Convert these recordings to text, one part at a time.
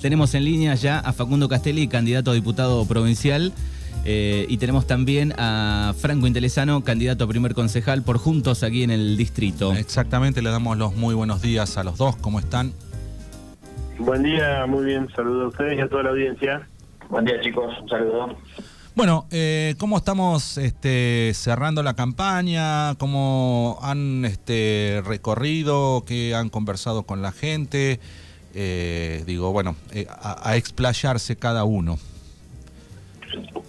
Tenemos en línea ya a Facundo Castelli, candidato a diputado provincial. Eh, y tenemos también a Franco Intelesano, candidato a primer concejal por Juntos aquí en el distrito. Exactamente, le damos los muy buenos días a los dos. ¿Cómo están? Buen día, muy bien. Saludos a ustedes y a toda la audiencia. Buen día, chicos. Un saludo. Bueno, eh, ¿cómo estamos este, cerrando la campaña? ¿Cómo han este, recorrido? ¿Qué han conversado con la gente? Eh, digo, bueno, eh, a, a explayarse cada uno.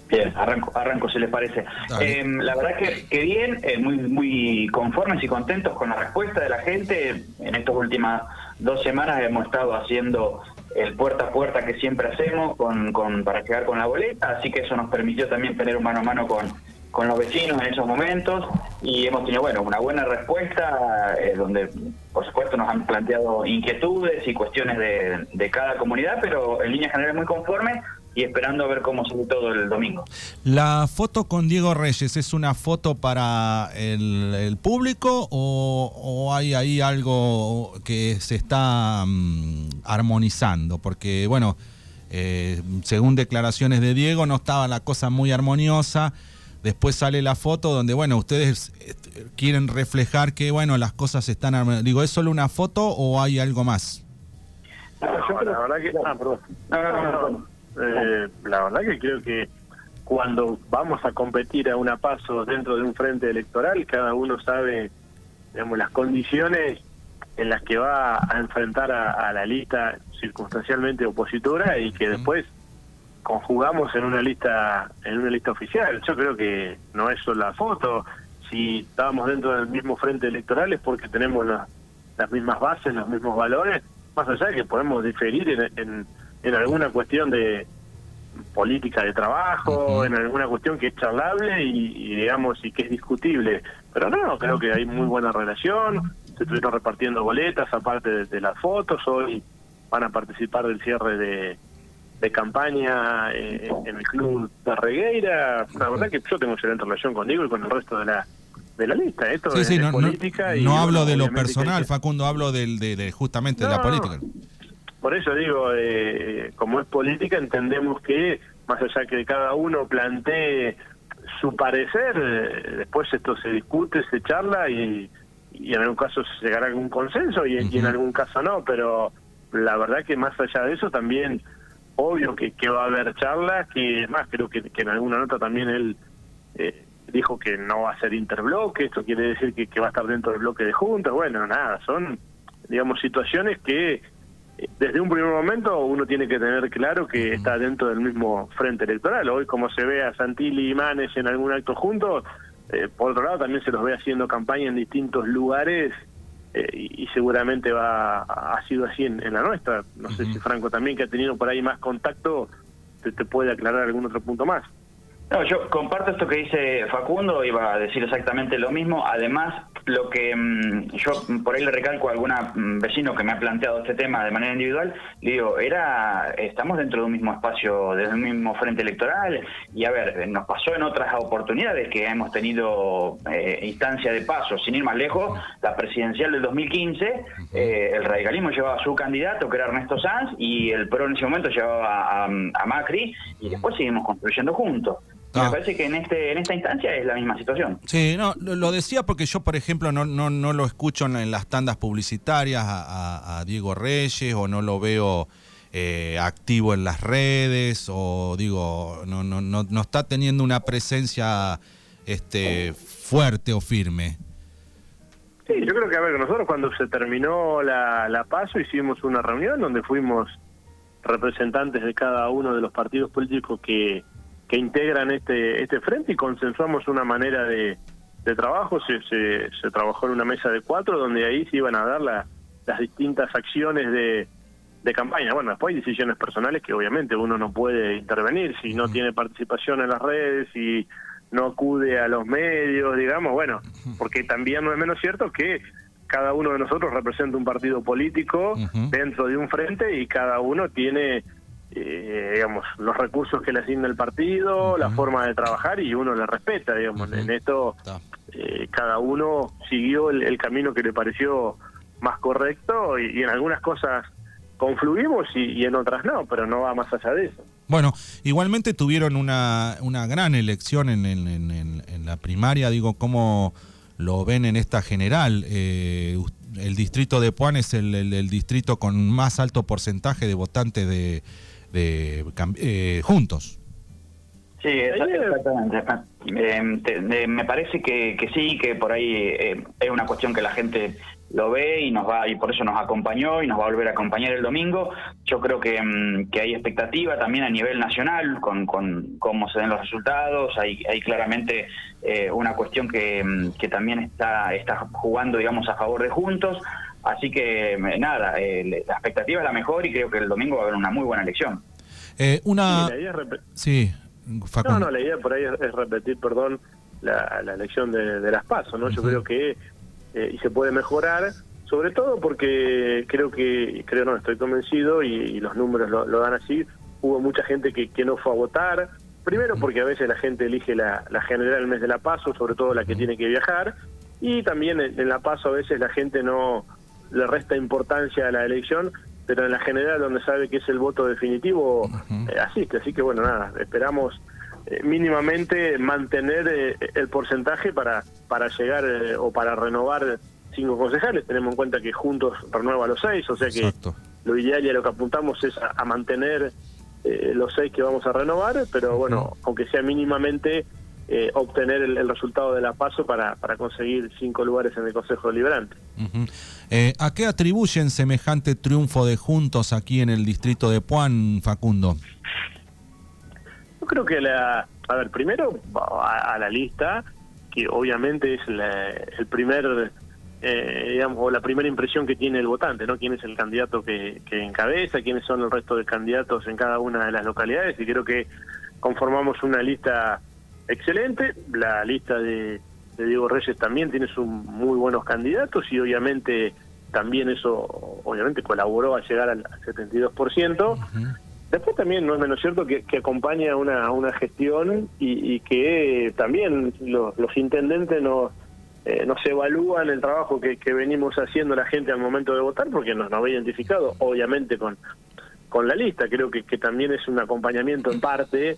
Bien, arranco, arranco si les parece. Eh, la verdad que, que bien, eh, muy, muy conformes y contentos con la respuesta de la gente. En estas últimas dos semanas hemos estado haciendo el puerta a puerta que siempre hacemos con, con, para llegar con la boleta, así que eso nos permitió también tener un mano a mano con, con los vecinos en esos momentos y hemos tenido bueno una buena respuesta eh, donde por supuesto nos han planteado inquietudes y cuestiones de, de cada comunidad, pero en línea general muy conforme y esperando a ver cómo sigue todo el domingo. ¿La foto con Diego Reyes es una foto para el, público o, hay ahí algo que se está um, armonizando? Porque, bueno, eh, según declaraciones de Diego, no estaba la cosa muy armoniosa. Después sale la foto donde, bueno, ustedes quieren reflejar que, bueno, las cosas están armoniosas. Digo, ¿es solo una foto o hay algo más? No, la verdad que... Ah, perdón. No, no, no, no. Eh, la verdad que creo que cuando vamos a competir a una paso dentro de un frente electoral, cada uno sabe digamos, las condiciones en las que va a enfrentar a, a la lista circunstancialmente opositora y que después conjugamos en una lista en una lista oficial. Yo creo que no es solo la foto. Si estábamos dentro del mismo frente electoral es porque tenemos la, las mismas bases, los mismos valores, más allá de que podemos diferir en, en en alguna cuestión de política de trabajo, uh -huh. en alguna cuestión que es charlable y, y, digamos y que es discutible. Pero no, creo que hay muy buena relación, se estuvieron repartiendo boletas aparte de, de las fotos, hoy van a participar del cierre de, de campaña eh, en el club de Regueira. La verdad que yo tengo excelente relación con Diego y con el resto de la de la lista. Esto sí, es, sí, es no, política no, y no bueno, hablo de lo personal, Facundo, hablo del, de, de justamente de la política. Por eso digo, eh, como es política, entendemos que más allá que cada uno plantee su parecer, eh, después esto se discute, se charla y, y en algún caso se llegará a algún consenso y, y en algún caso no, pero la verdad que más allá de eso también, obvio que, que va a haber charlas, que más creo que, que en alguna nota también él eh, dijo que no va a ser interbloque, esto quiere decir que, que va a estar dentro del bloque de juntas, bueno, nada, son digamos situaciones que eh, desde un primer momento uno tiene que tener claro que está dentro del mismo frente electoral. Hoy como se ve a Santilli y Manes en algún acto juntos, eh, por otro lado también se los ve haciendo campaña en distintos lugares eh, y, y seguramente va ha sido así en, en la nuestra. No sé si Franco también que ha tenido por ahí más contacto te, te puede aclarar algún otro punto más. No, yo comparto esto que dice Facundo, iba a decir exactamente lo mismo. Además, lo que mm, yo por ahí le recalco a algún mm, vecino que me ha planteado este tema de manera individual, le digo, era, estamos dentro de un mismo espacio, de un mismo frente electoral, y a ver, nos pasó en otras oportunidades que hemos tenido eh, instancia de paso, sin ir más lejos, la presidencial del 2015, eh, el radicalismo llevaba a su candidato, que era Ernesto Sanz, y el PRO en ese momento llevaba a, a Macri, y después seguimos construyendo juntos. Y Ah. Me parece que en este en esta instancia es la misma situación. Sí, no, lo, lo decía porque yo, por ejemplo, no, no, no lo escucho en, en las tandas publicitarias a, a- a Diego Reyes o no lo veo eh, activo en las redes o digo, no, no, no, no está teniendo una presencia este, fuerte o firme. Sí, yo creo que, a ver, nosotros cuando se terminó la, la paso hicimos una reunión donde fuimos representantes de cada uno de los partidos políticos que, que integran este, este frente y consensuamos una manera de, de trabajo. Se, se, se trabajó en una mesa de cuatro donde ahí se iban a dar la- las distintas acciones de, de campaña. Bueno, después hay decisiones personales que obviamente uno no puede intervenir si no tiene participación en las redes, si no acude a los medios, digamos, bueno, porque también no es menos cierto que cada uno de nosotros representa un partido político dentro de un frente y cada uno tiene, eh, digamos, los recursos que le asigna el partido, la forma de trabajar y uno le respeta, digamos. En esto eh, cada uno siguió el, el camino que le pareció más correcto y, y en algunas cosas confluimos y, en otras no, pero no va más allá de eso. Bueno, igualmente tuvieron una, una gran elección en, en, la primaria, digo, ¿cómo lo ven en esta general? Eh, el distrito de Puan es el, distrito con más alto porcentaje de votantes de, de eh, juntos. Sí, exactamente. Eh, me parece que, que, sí, que por ahí eh, es una cuestión que la gente lo ve y nos va y por eso nos acompañó y nos va a volver a acompañar el domingo. Yo creo que, mm, que hay expectativa también a nivel nacional con, con cómo se den los resultados. Hay, hay claramente eh, una cuestión que, mm, que, también está, está jugando, digamos, a favor de Juntos. Así que nada, la expectativa es la mejor y creo que el domingo va a haber una muy buena elección. una... Sí, no, no, la idea por ahí es, repetir, perdón, la, elección de, las pasos, ¿no? Yo creo que, eh, y se puede mejorar, sobre todo porque creo que, creo no, estoy convencido y, los números lo, dan así, hubo mucha gente que, que no fue a votar, primero porque a veces la gente elige la, la general el mes de la paso, sobre todo la que tiene que viajar, y también en, la paso a veces la gente no le resta importancia a la elección pero en la general donde sabe que es el voto definitivo eh, asiste. Así que bueno, nada, esperamos eh, mínimamente mantener eh, el porcentaje para, para llegar o para renovar cinco concejales. Tenemos en cuenta que juntos renueva los seis, o sea que lo ideal y a lo que apuntamos es a, mantener los seis que vamos a renovar, pero bueno, aunque sea mínimamente eh, obtener el, resultado de la paso para, para conseguir cinco lugares en el Consejo Deliberante. Eh, ¿A qué atribuyen semejante triunfo de Juntos aquí en el distrito de Puan, Facundo? Yo creo que, la, a ver, primero a, la lista, que obviamente es el primer eh, digamos, o la primera impresión que tiene el votante, ¿no? Quién es el candidato que, que, encabeza, quiénes son el resto de candidatos en cada una de las localidades, y creo que conformamos una lista excelente. La lista de, Diego Reyes también tiene sus muy buenos candidatos y obviamente también eso obviamente colaboró a llegar al 72%. Después también no es menos cierto que, acompaña una, una gestión y, que también los, intendentes nos, eh, nos evalúan el trabajo que, venimos haciendo la gente al momento de votar porque nos, nos ve identificado obviamente con, con la lista. Creo que, que también es un acompañamiento en parte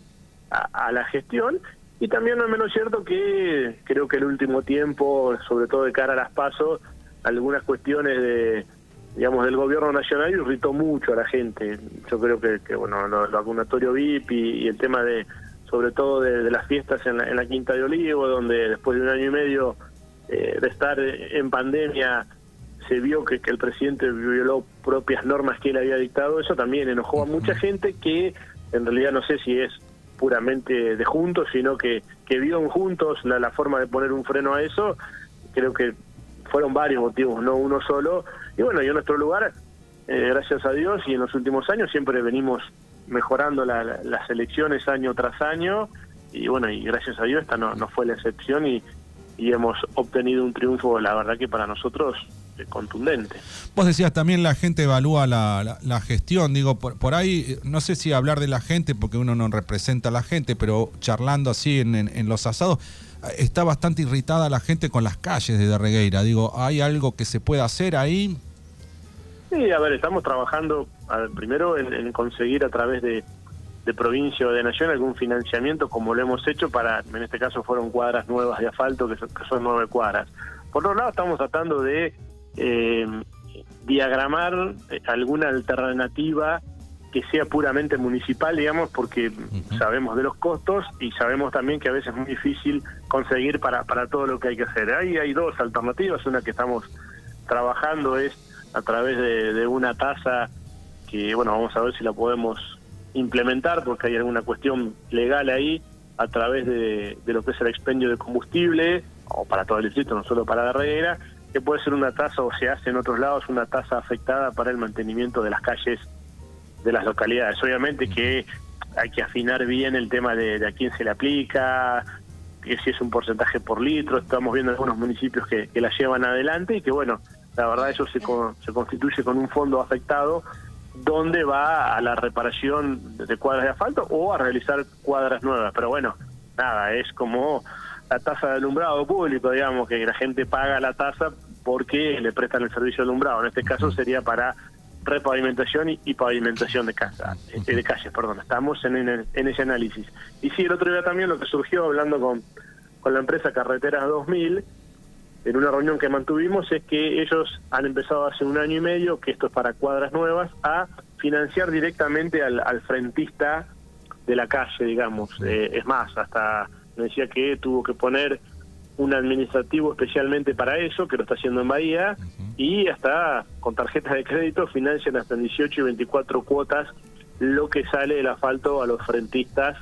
a, a la gestión y también no es menos cierto que creo que el último tiempo, sobre todo de cara a las pasos, algunas cuestiones de digamos del gobierno nacional irritó mucho a la gente. Yo creo que, que bueno, lo, vacunatorio VIP y, el tema de sobre todo de, las fiestas en la, Quinta de Olivo, donde después de un año y medio eh, de estar en pandemia se vio que, que el presidente violó propias normas que él había dictado, eso también enojó a mucha gente que en realidad no sé si es puramente de juntos, sino que, que vio en juntos la, la forma de poner un freno a eso. Creo que fueron varios motivos, no uno solo. Y bueno, y en nuestro lugar, eh, gracias a Dios, y en los últimos años siempre venimos mejorando las elecciones año tras año. Y bueno, y gracias a Dios esta no, no fue la excepción y, y hemos obtenido un triunfo, la verdad que para nosotros eh, contundente. Vos decías también la gente evalúa la, la, gestión, digo, por, por, ahí, no sé si hablar de la gente, porque uno no representa a la gente, pero charlando así en, en, los asados, está bastante irritada la gente con las calles de Regueira. Digo, ¿hay algo que se pueda hacer ahí? Sí, a ver, estamos trabajando primero en, conseguir a través de, de provincia o de nación algún financiamiento como lo hemos hecho para, en este caso fueron cuadras nuevas de asfalto, que son, que son nueve cuadras. Por otro lado, estamos tratando de eh, diagramar alguna alternativa que sea puramente municipal, digamos, porque sabemos de los costos y sabemos también que a veces es muy difícil conseguir para, para todo lo que hay que hacer. Ahí hay dos alternativas, una que estamos trabajando es a través de, una tasa que, bueno, vamos a ver si la podemos implementar porque hay alguna cuestión legal ahí a través de, de lo que es el expendio de combustible, o para todo el distrito, no solo para la reguera, que puede ser una tasa o se hace en otros lados una tasa afectada para el mantenimiento de las calles de las localidades. Obviamente que hay que afinar bien el tema de, a quién se le aplica, que si es un porcentaje por litro, estamos viendo algunos municipios que, la llevan adelante y que bueno, la verdad eso se, se constituye con un fondo afectado donde va a la reparación de cuadras de asfalto o a realizar cuadras nuevas. Pero bueno, nada, es como la tasa de alumbrado público, digamos, que la gente paga la tasa porque le prestan el servicio de alumbrado. En este caso sería para repavimentación y, pavimentación de casa, eh, de calles, perdón. Estamos en, en, ese análisis. Y sí, el otro día también lo que surgió hablando con, con la empresa Carreteras 2000, en una reunión que mantuvimos, es que ellos han empezado hace un año y medio, que esto es para cuadras nuevas, a financiar directamente al, al frentista de la calle, digamos. Eh, es más, hasta decía que tuvo que poner un administrativo especialmente para eso, que lo está haciendo en Bahía, y hasta con tarjetas de crédito financian hasta en 18 y 24 cuotas lo que sale del asfalto a los frentistas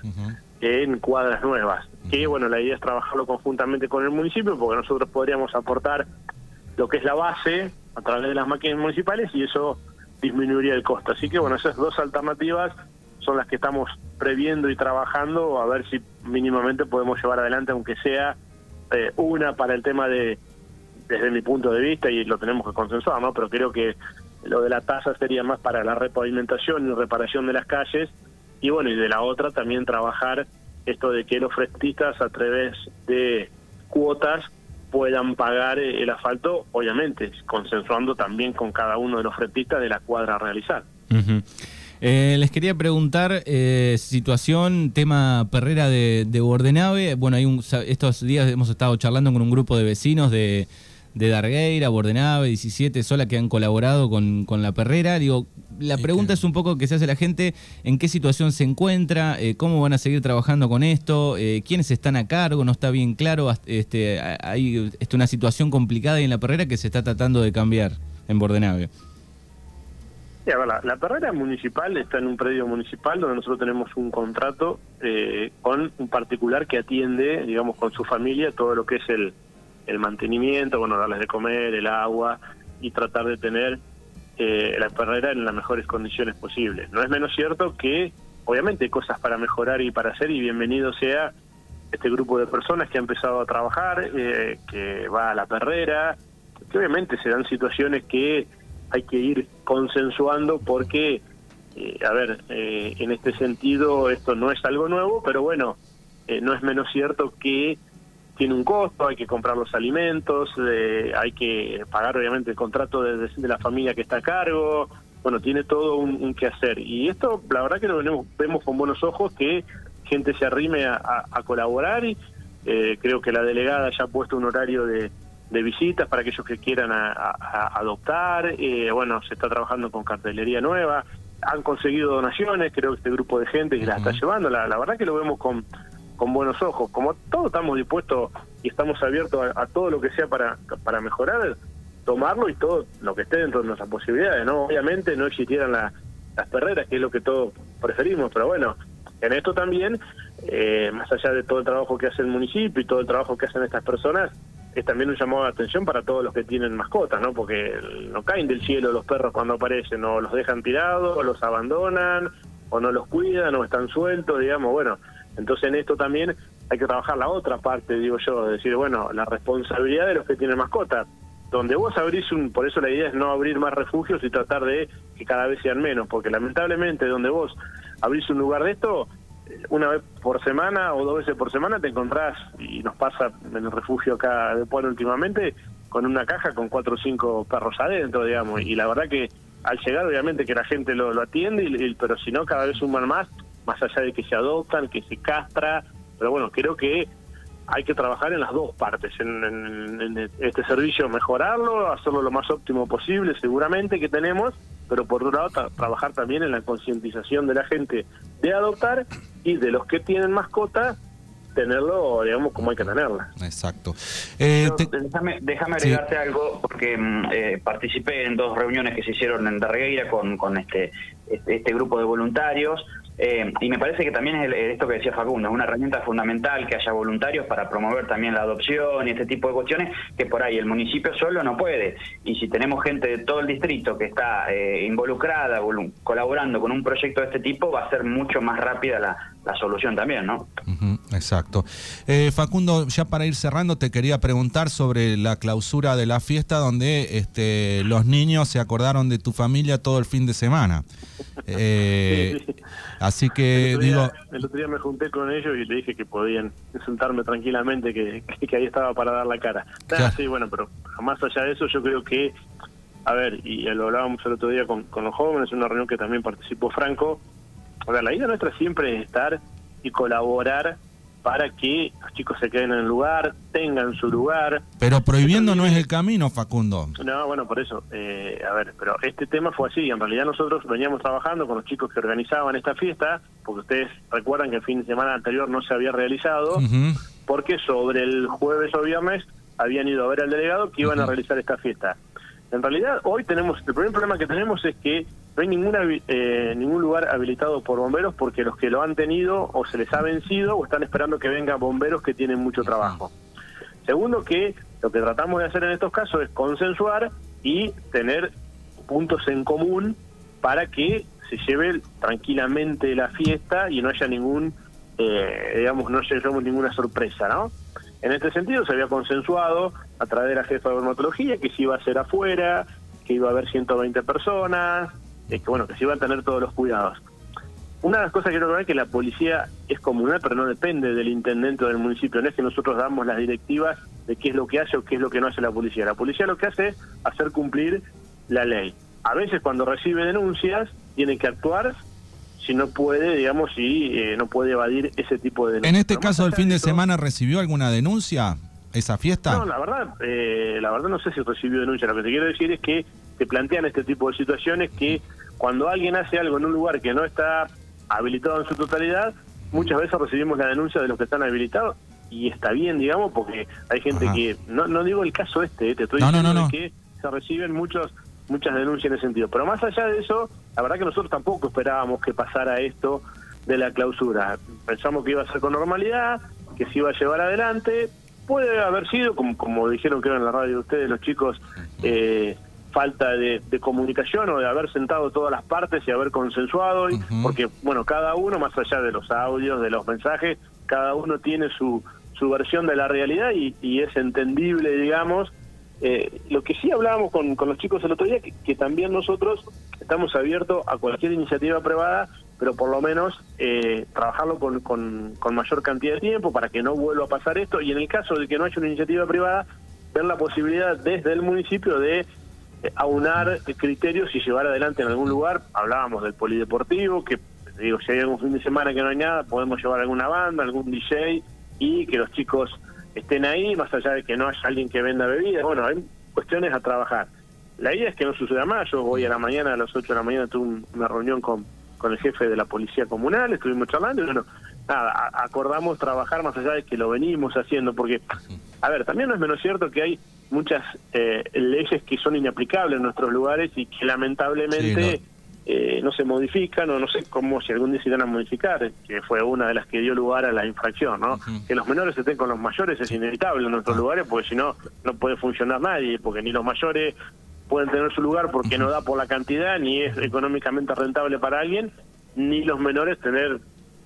en cuadras nuevas. Que bueno, la idea es trabajarlo conjuntamente con el municipio, porque nosotros podríamos aportar lo que es la base a través de las máquinas municipales y eso disminuiría el costo. Así que bueno, esas dos alternativas son las que estamos previendo y trabajando a ver si mínimamente podemos llevar adelante, aunque sea eh, una para el tema de, desde mi punto de vista, y lo tenemos que consensuar. Pero creo que lo de la tasa sería más para la repavimentación y reparación de las calles, y bueno, y de la otra también trabajar esto de que los frestistas a través de cuotas puedan pagar el asfalto, obviamente, consensuando también con cada uno de los frestistas de la cuadra a realizar. Eh, les quería preguntar, eh, situación, tema perrera de, de Bordenave. Bueno, hay un, estos días hemos estado charlando con un grupo de vecinos de, de Dargueira, Bordenave, 17, Sola, que han colaborado con, con la perrera. Digo, la pregunta es un poco que se hace la gente, ¿en qué situación se encuentra? Eh, ¿Cómo van a seguir trabajando con esto? ¿Quiénes están a cargo? No está bien claro. Este, hay este, una situación complicada en la perrera que se está tratando de cambiar en Bordenave la, perrera municipal está en un predio municipal donde nosotros tenemos un contrato eh, con un particular que atiende, digamos, con su familia todo lo que es el, el mantenimiento, bueno, darles de comer, el agua y tratar de tener eh, la perrera en las mejores condiciones posibles. No es menos cierto que, obviamente, hay cosas para mejorar y para hacer y bienvenido sea este grupo de personas que ha empezado a trabajar, eh, que va a la perrera, que obviamente se dan situaciones que hay que ir consensuando porque, eh, a ver, eh, en este sentido esto no es algo nuevo, pero bueno, eh, no es menos cierto que tiene un costo, hay que comprar los alimentos, hay que pagar obviamente el contrato de, la familia que está a cargo, bueno, tiene todo un, que hacer. Y esto, la verdad que lo vemos, con buenos ojos, que gente se arrime a, colaborar y creo que la delegada ya ha puesto un horario de de visitas para aquellos que quieran adoptar. Eh, bueno, se está trabajando con cartelería nueva. Han conseguido donaciones, creo que este grupo de gente que la está llevando. La, verdad que lo vemos con, con buenos ojos. Como todos estamos dispuestos y estamos abiertos a, todo lo que sea para, para mejorar, tomarlo y todo lo que esté dentro de nuestras posibilidades. no Obviamente no existieran las perreras, que es lo que todos preferimos, pero bueno, en esto también, eh, más allá de todo el trabajo que hace el municipio y todo el trabajo que hacen estas personas, es también un llamado de atención para todos los que tienen mascotas, ¿no? Porque no caen del cielo los perros cuando aparecen, o los dejan tirados, o los abandonan, o no los cuidan, o están sueltos, digamos, bueno. Entonces en esto también hay que trabajar la otra parte, digo yo, decir, bueno, la responsabilidad de los que tienen mascotas. Donde vos abrís un, por eso la idea es no abrir más refugios y tratar de que cada vez sean menos, porque lamentablemente donde vos abrís un lugar de esto, una vez por semana o dos veces por semana te encontrás, y nos pasa en el refugio acá de Pueblo últimamente, con una caja con cuatro o cinco perros adentro, digamos, y la verdad que al llegar obviamente que la gente lo, lo atiende, y, pero si no cada vez suman más, más allá de que se adoptan, que se castra, pero bueno, creo que hay que trabajar en las dos partes, en, este servicio mejorarlo, hacerlo lo más óptimo posible seguramente que tenemos, pero por otro lado trabajar también en la concientización de la gente de adoptar y de los que tienen mascota tenerlo, digamos, como hay que tenerla. Exacto. Eh, déjame, déjame agregarte algo, porque mm, eh, participé en dos reuniones que se hicieron en Darregueira con, con este, este, este grupo de voluntarios. Eh, y me parece que también es esto que decía Facundo, es una herramienta fundamental que haya voluntarios para promover también la adopción y este tipo de cuestiones que por ahí el municipio solo no puede. Y si tenemos gente de todo el distrito que está eh, involucrada, colaborando con un proyecto de este tipo, va a ser mucho más rápida la, solución también, ¿no? exacto. Eh, Facundo, ya para ir cerrando, te quería preguntar sobre la clausura de la fiesta donde este, los niños se acordaron de tu familia todo el fin de semana. Eh, Así que el digo... el otro día me junté con ellos y le dije que podían sentarme tranquilamente, que, que ahí estaba para dar la cara. sí, bueno, pero más allá de eso yo creo que a ver, y lo hablábamos el otro día con, con los jóvenes, en una reunión que también participó Franco, a ver, la idea nuestra siempre es estar y colaborar para que los chicos se queden en el lugar, tengan su lugar. Pero prohibiendo no es el camino, Facundo. No, bueno, por eso. Eh, a ver, pero este tema fue así. En realidad nosotros veníamos trabajando con los chicos que organizaban esta fiesta, porque ustedes recuerdan que el fin de semana anterior no se había realizado, porque sobre el jueves o viernes habían ido a ver al delegado que iban a realizar esta fiesta. En realidad, hoy tenemos, el primer problema que tenemos es que no hay ninguna, eh, ningún lugar habilitado por bomberos porque los que lo han tenido o se les ha vencido o están esperando que vengan bomberos que tienen mucho trabajo. Segundo, que lo que tratamos de hacer en estos casos es consensuar y tener puntos en común para que se lleve tranquilamente la fiesta y no haya ningún, eh, digamos, no llevemos ninguna sorpresa, ¿no? En este sentido se había consensuado a través de la jefa de dermatología que se iba a hacer afuera, que iba a haber 120 personas, que bueno, que se iban a tener todos los cuidados. Una de las cosas que quiero ver es que la policía es comunal, pero no depende del intendente o del municipio. No es que nosotros damos las directivas de qué es lo que hace o qué es lo que no hace la policía. La policía lo que hace es hacer cumplir la ley. A veces cuando recibe denuncias tiene que actuar si no puede, digamos, si eh, no puede evadir ese tipo de denuncias. En este caso, el fin de, semana recibió alguna denuncia esa fiesta. No, la verdad, eh, la verdad no sé si recibió denuncia. Lo que te quiero decir es que se plantean este tipo de situaciones que cuando alguien hace algo en un lugar que no está habilitado en su totalidad, muchas veces recibimos la denuncia de los que están habilitados y está bien, digamos, porque hay gente que, no, no digo el caso este, eh, te estoy diciendo que se reciben muchos muchas denuncias en ese sentido. Pero más allá de eso, la verdad que nosotros tampoco esperábamos que pasara esto de la clausura. Pensamos que iba a ser con normalidad, que se iba a llevar adelante. Puede haber sido, como, como dijeron creo en la radio de ustedes, los chicos, eh, falta de, comunicación o de haber sentado todas las partes y haber consensuado, porque, bueno, cada uno, más allá de los audios, de los mensajes, cada uno tiene su, su versión de la realidad y, es entendible, digamos. Eh, lo que sí hablábamos con, con los chicos el otro día, que, que también nosotros estamos abiertos a cualquier iniciativa privada, pero por lo menos eh, trabajarlo con, con, con mayor cantidad de tiempo para que no vuelva a pasar esto y en el caso de que no haya una iniciativa privada, ver la posibilidad desde el municipio de aunar criterios y llevar adelante en algún lugar. Hablábamos del polideportivo, que digo, si hay algún fin de semana que no hay nada, podemos llevar alguna banda, algún DJ y que los chicos estén ahí, más allá de que no haya alguien que venda bebidas. Bueno, hay cuestiones a trabajar. La idea es que no suceda más. Yo voy a la mañana, a las 8 de la mañana, tuve una reunión con, con el jefe de la policía comunal, estuvimos charlando y bueno, nada, acordamos trabajar más allá de que lo venimos haciendo, porque, a ver, también no es menos cierto que hay muchas eh, leyes que son inaplicables en nuestros lugares y que lamentablemente eh, no. se modifican o no sé cómo si algún día se irán a modificar, que fue una de las que dio lugar a la infracción, ¿no? Que los menores estén con los mayores es inevitable en nuestros lugares porque si no, no puede funcionar nadie, porque ni los mayores pueden tener su lugar porque no da por la cantidad, ni es económicamente rentable para alguien, ni los menores tener,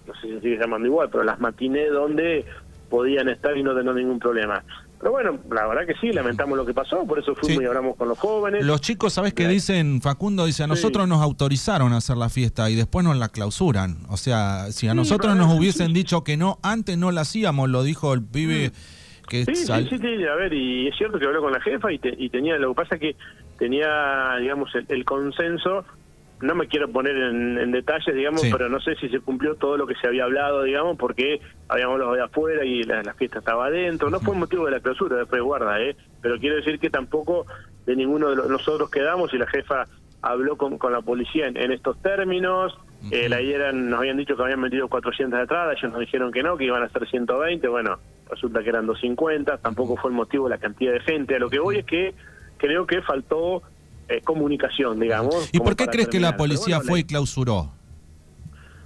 no sé si se sigue llamando igual, pero las matines donde podían estar y no tener ningún problema. Pero bueno, la verdad que sí, lamentamos lo que pasó, por eso fuimos y hablamos con los jóvenes. Los chicos, ¿sabes qué dicen? Facundo dice, a nosotros nos autorizaron a hacer la fiesta y después nos la clausuran. O sea, si a nosotros nos hubiesen dicho que no, antes no la hacíamos, lo dijo el pibe. Mm. Que sí, sí, sí, a ver, y es cierto que habló con la jefa y, y tenía, lo que pasa que tenía, digamos, el consenso no me quiero poner en, detalles, digamos, pero no sé si se cumplió todo lo que se había hablado, digamos, porque habíamos hablado de afuera y la, fiesta estaba adentro. No fue motivo de la clausura, después guarda, ¿eh? Pero quiero decir que tampoco de ninguno de nosotros quedamos y la jefa habló con, con la policía en, estos términos. Eh, la eran, nos habían dicho que habían metido 400 de entrada, ellos nos dijeron que no, que iban a ser 120. Bueno, resulta que eran 250. Tampoco fue el motivo la cantidad de gente. A lo que voy es que creo que faltó eh, comunicación, digamos. ¿Y por qué crees que la policía fue y clausuró?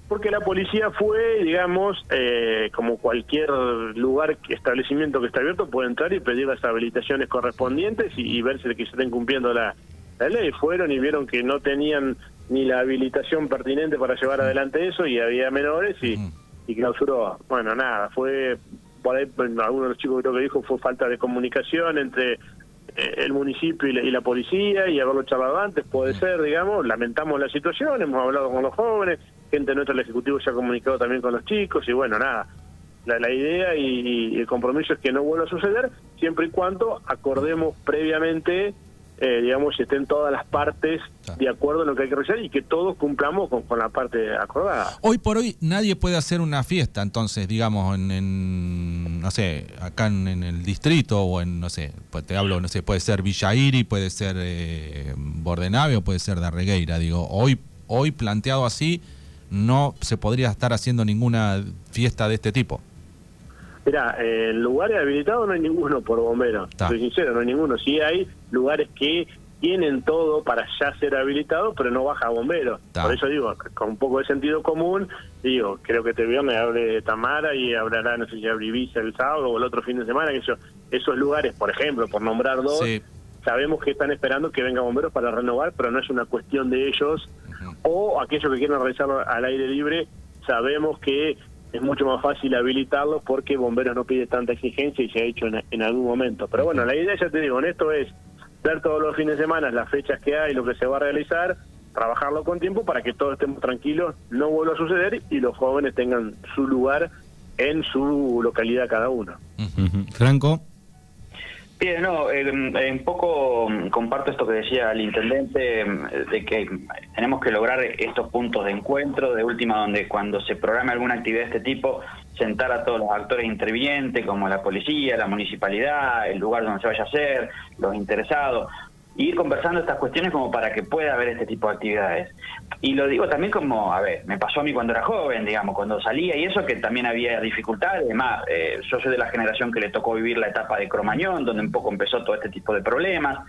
Porque la policía fue, digamos, eh, como cualquier lugar, establecimiento que está abierto, puede entrar y pedir las habilitaciones correspondientes y, verse que se estén cumpliendo la, ley. Fueron y vieron que no tenían ni la habilitación pertinente para llevar adelante eso y había menores y, y clausuró. Bueno, nada, fue, por ahí alguno de los chicos creo que dijo, fue falta de comunicación entre el municipio y la, policía y haberlo charlado antes, puede ser, digamos, lamentamos la situación, hemos hablado con los jóvenes, gente nuestra del Ejecutivo se ha comunicado también con los chicos y bueno, nada, la, idea y, el compromiso es que no vuelva a suceder siempre y cuando acordemos previamente eh, digamos, estén todas las partes de acuerdo en lo que hay que realizar y que todos cumplamos con, con, la parte acordada. Hoy por hoy nadie puede hacer una fiesta, entonces, digamos, en, no sé, acá en, el distrito o en, no sé, pues te hablo, no sé, puede ser Villairi, puede ser eh, Bordenave o puede ser Darregueira, digo, hoy, hoy planteado así, no se podría estar haciendo ninguna fiesta de este tipo. Mira, eh, lugares habilitados no hay ninguno por bomberos. Soy sincero, no hay ninguno. Sí hay lugares que tienen todo para ya ser habilitados, pero no baja bomberos. Por eso digo, con un poco de sentido común, digo, creo que este viernes abre Tamara y hablará, no sé si abre Ibiza el sábado o el otro fin de semana, que eso, esos lugares, por ejemplo, por nombrar dos, sabemos que están esperando que venga bomberos para renovar, pero no es una cuestión de ellos, o aquellos que quieren realizarlo al aire libre, sabemos que es mucho más fácil habilitarlos porque bomberos no pide tanta exigencia y se ha hecho en, algún momento. Pero bueno, la idea, ya te digo, en esto es ver todos los fines de semana las fechas que hay, lo que se va a realizar, trabajarlo con tiempo para que todos estemos tranquilos, no vuelva a suceder y los jóvenes tengan su lugar en su localidad cada uno. Franco. Bien, no, eh, un poco mm, comparto esto que decía el intendente, de que tenemos que lograr estos puntos de encuentro, de última donde cuando se programa alguna actividad de este tipo, sentar a todos los actores intervinientes, como la policía, la municipalidad, el lugar donde se vaya a hacer, los interesados, ir conversando estas cuestiones como para que pueda haber este tipo de actividades. Y lo digo también como, a ver, me pasó a mí cuando era joven, digamos, cuando salía y eso, que también había dificultades. Además, eh, yo soy de la generación que le tocó vivir la etapa de Cromañón, donde un poco empezó todo este tipo de problemas.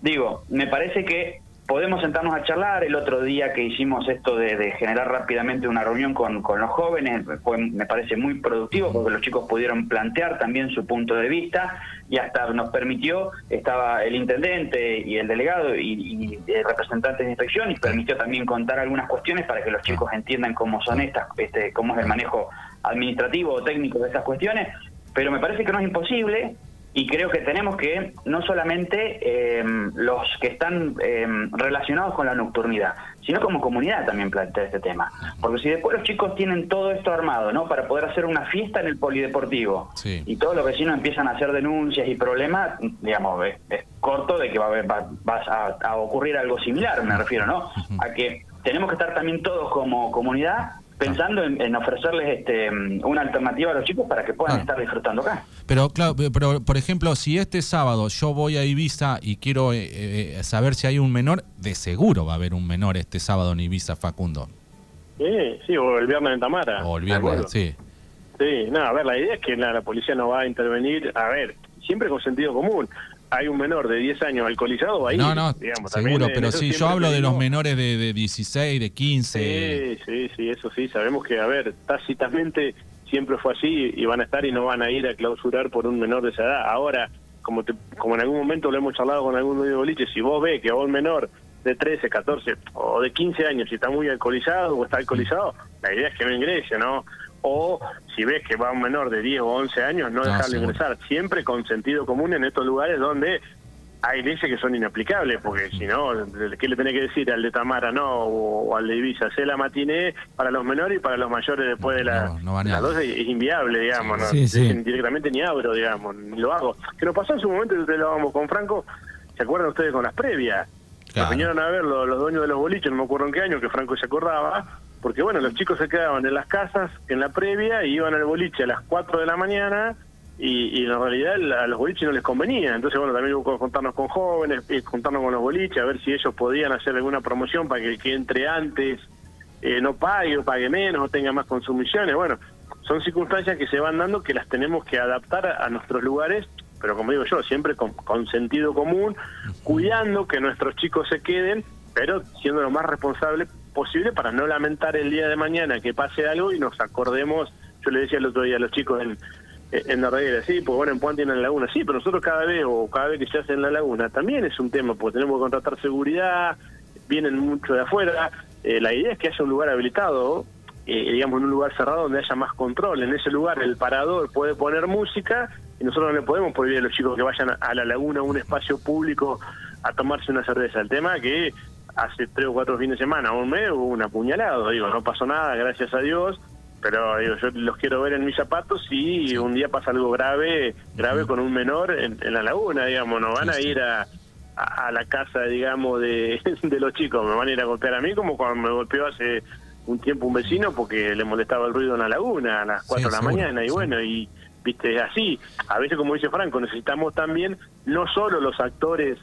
Digo, me parece que podemos sentarnos a charlar. El otro día que hicimos esto de, generar rápidamente una reunión con, con, los jóvenes, fue, me parece muy productivo porque los chicos pudieron plantear también su punto de vista y hasta nos permitió, estaba el intendente y el delegado y, representantes de inspección y permitió también contar algunas cuestiones para que los chicos entiendan cómo son estas, este, cómo es el manejo administrativo o técnico de estas cuestiones. Pero me parece que no es imposible y creo que tenemos que no solamente eh, los que están eh, relacionados con la nocturnidad, sino como comunidad también plantear este tema. Porque si después los chicos tienen todo esto armado, ¿no? Para poder hacer una fiesta en el polideportivo y todos los vecinos empiezan a hacer denuncias y problemas, digamos, es, corto de que va, a, a, ocurrir algo similar, me refiero, ¿no? A que tenemos que estar también todos como comunidad pensando en, ofrecerles este, una alternativa a los chicos para que puedan estar disfrutando acá. Pero claro, pero por ejemplo, si este sábado yo voy a Ibiza y quiero eh, eh, saber si hay un menor, de seguro va a haber un menor este sábado en Ibiza, Facundo. Sí, sí, o el viernes en Tamara. O el viernes, sí. Sí, no, a ver, la idea es que la policía no va a intervenir, a ver, siempre con sentido común hay un menor de 10 años alcoholizado ahí. No, no, seguro, pero sí, yo hablo de los menores de, de 16, de 15. Sí, sí, sí, eso sí, sabemos que, a ver, tácitamente siempre fue así y van a estar y no van a ir a clausurar por un menor de esa edad. Ahora, como te, como en algún momento lo hemos charlado con algún de boliche, si vos ves que a un menor de 13, 14 o de 15 años si está muy alcoholizado o está alcoholizado, la idea es que no ingrese, ¿no? o si ves que va un menor de 10 o 11 años, no, dejarlo ingresar, siempre con sentido común en estos lugares donde hay leyes que son inaplicables, porque si no, ¿qué le tenés que decir al de Tamara no o, al de Ibiza? Hacer la matiné para los menores y para los mayores después de la, es inviable, digamos, directamente ni abro, digamos, ni lo hago. Que nos pasó en su momento, ustedes lo vamos con Franco, ¿se acuerdan ustedes con las previas? Claro. vinieron a ver los, los dueños de los boliches, no me acuerdo en qué año, que Franco se acordaba, porque bueno, los chicos se quedaban en las casas en la previa y iban al boliche a las 4 de la mañana y, en realidad a los boliches no les convenía. Entonces, bueno, también hubo juntarnos con jóvenes, y juntarnos con los boliches, a ver si ellos podían hacer alguna promoción para que el que entre antes eh, no pague o pague menos o tenga más consumiciones. Bueno, son circunstancias que se van dando que las tenemos que adaptar a, nuestros lugares, pero como digo yo, siempre con, con sentido común, cuidando que nuestros chicos se queden, pero siendo lo más responsable posible para no lamentar el día de mañana que pase algo y nos acordemos, yo le decía el otro día a los chicos en, en la reguera, sí, pues bueno, en Puan tienen la laguna, sí, pero nosotros cada vez o cada vez que se hace en la laguna también es un tema, porque tenemos que contratar seguridad, vienen mucho de afuera, eh, la idea es que haya un lugar habilitado, eh, digamos en un lugar cerrado donde haya más control, en ese lugar el parador puede poner música y nosotros no le podemos prohibir a los chicos que vayan a la laguna, a un espacio público, a tomarse una cerveza. El tema que hace tres o cuatro fines de semana, un mes, hubo un apuñalado. Digo, no pasó nada, gracias a Dios, pero digo, yo los quiero ver en mis zapatos si un día pasa algo grave, grave con un menor en, la laguna, digamos, no van a ir a, a, la casa, digamos, de, de los chicos. Me van a ir a golpear a mí como cuando me golpeó hace un tiempo un vecino porque le molestaba el ruido en la laguna a las 4 de la mañana. Y bueno, y viste, así. A veces, como dice Franco, necesitamos también no solo los actores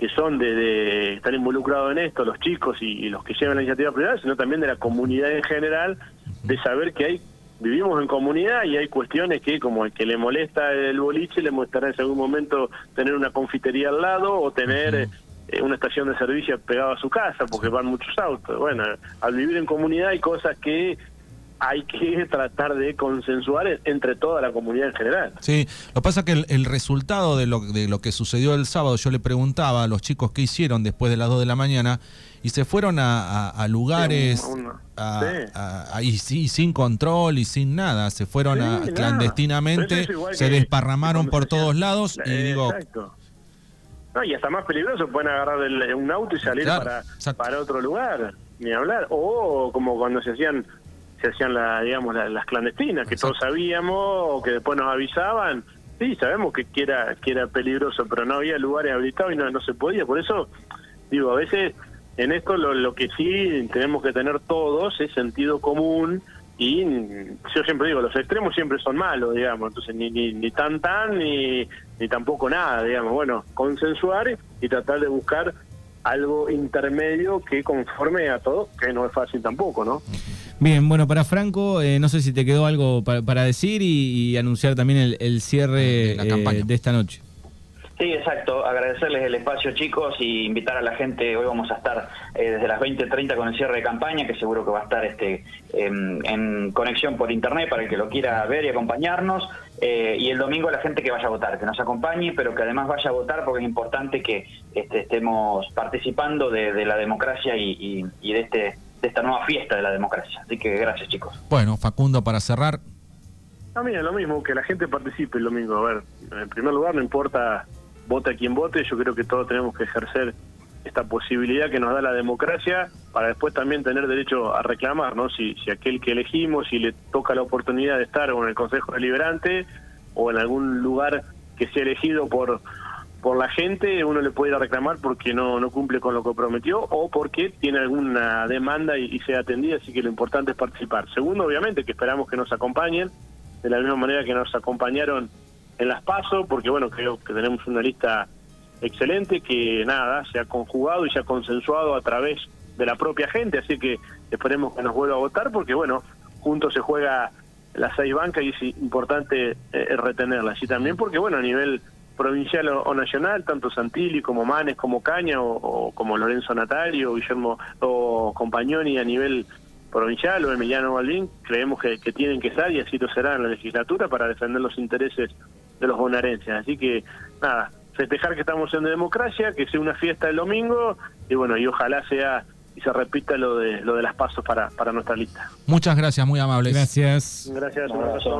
que son de, de estar involucrados en esto, los chicos y, los que llevan la iniciativa privada, sino también de la comunidad en general, de saber que hay vivimos en comunidad y hay cuestiones que como el que le molesta el boliche le molestará en algún momento tener una confitería al lado o tener eh, una estación de servicio pegada a su casa porque van muchos autos. Bueno, al vivir en comunidad hay cosas que hay que tratar de consensuar entre toda la comunidad en general. Sí, lo que pasa es que el, resultado de lo, de lo que sucedió el sábado, yo le preguntaba a los chicos qué hicieron después de las 2 de la mañana y se fueron a, lugares y, sin control y sin nada, se fueron a, clandestinamente, se desparramaron por todos lados y digo... No, y hasta más peligroso, pueden agarrar un auto y salir para, para otro lugar, ni hablar. O como cuando se hacían se hacían la, digamos las clandestinas que todos sabíamos o que después nos avisaban. Sí sabemos que, era que era peligroso pero no había lugares habilitados y no, no se podía. Por eso digo a veces en esto lo, lo que sí tenemos que tener todos es sentido común y yo siempre digo los extremos siempre son malos digamos. Entonces ni ni, ni tan tan ni ni tampoco nada digamos. Bueno consensuar y tratar de buscar algo intermedio que conforme a todo que no es fácil tampoco no Bien, bueno, para Franco, eh, no sé si te quedó algo para, decir y, anunciar también el, cierre de, eh, de esta noche. Sí, exacto. Agradecerles el espacio, chicos, y invitar a la gente. Hoy vamos a estar eh, desde las 20.30 con el cierre de campaña, que seguro que va a estar este, en conexión por internet para el que lo quiera ver y acompañarnos. y el domingo la gente que vaya a votar, que nos acompañe, pero que además vaya a votar porque es importante que este, estemos participando de, la democracia y de este de esta nueva fiesta de la democracia. Así que gracias, chicos. Bueno, Facundo, para cerrar. A mí es lo mismo, que la gente participe el domingo. A ver, en primer lugar, no importa vote a quien vote, yo creo que todos tenemos que ejercer esta posibilidad que nos da la democracia para después también tener derecho a reclamar, ¿no? Si, si aquel que elegimos, si le toca la oportunidad de estar o en el Consejo Deliberante o en algún lugar que sea elegido por por la gente, uno le puede ir a reclamar porque no, no cumple con lo que prometió o porque tiene alguna demanda y, sea atendida, así que lo importante es participar. Segundo, obviamente, que esperamos que nos acompañen, de la misma manera que nos acompañaron en las PASO, porque bueno, creo que tenemos una lista excelente que nada, se ha conjugado y se ha consensuado a través de la propia gente, así que esperemos que nos vuelva a votar porque bueno, juntos se juega las seis bancas y es importante eh, retenerlas. Y también porque bueno, a nivel provincial o, nacional, tanto Santilli como Manes, como Caña o, como Lorenzo Natario, Guillermo o Compañoni a nivel provincial o Emiliano Balbín, creemos que, tienen que estar y así lo será en la legislatura para defender los intereses de los bonaerenses. Así que, nada, festejar que estamos en democracia, que sea una fiesta el domingo y bueno, y ojalá sea y se repita lo de lo de las pasos para, para nuestra lista. Muchas gracias, muy amables. Gracias. Gracias, un abrazo.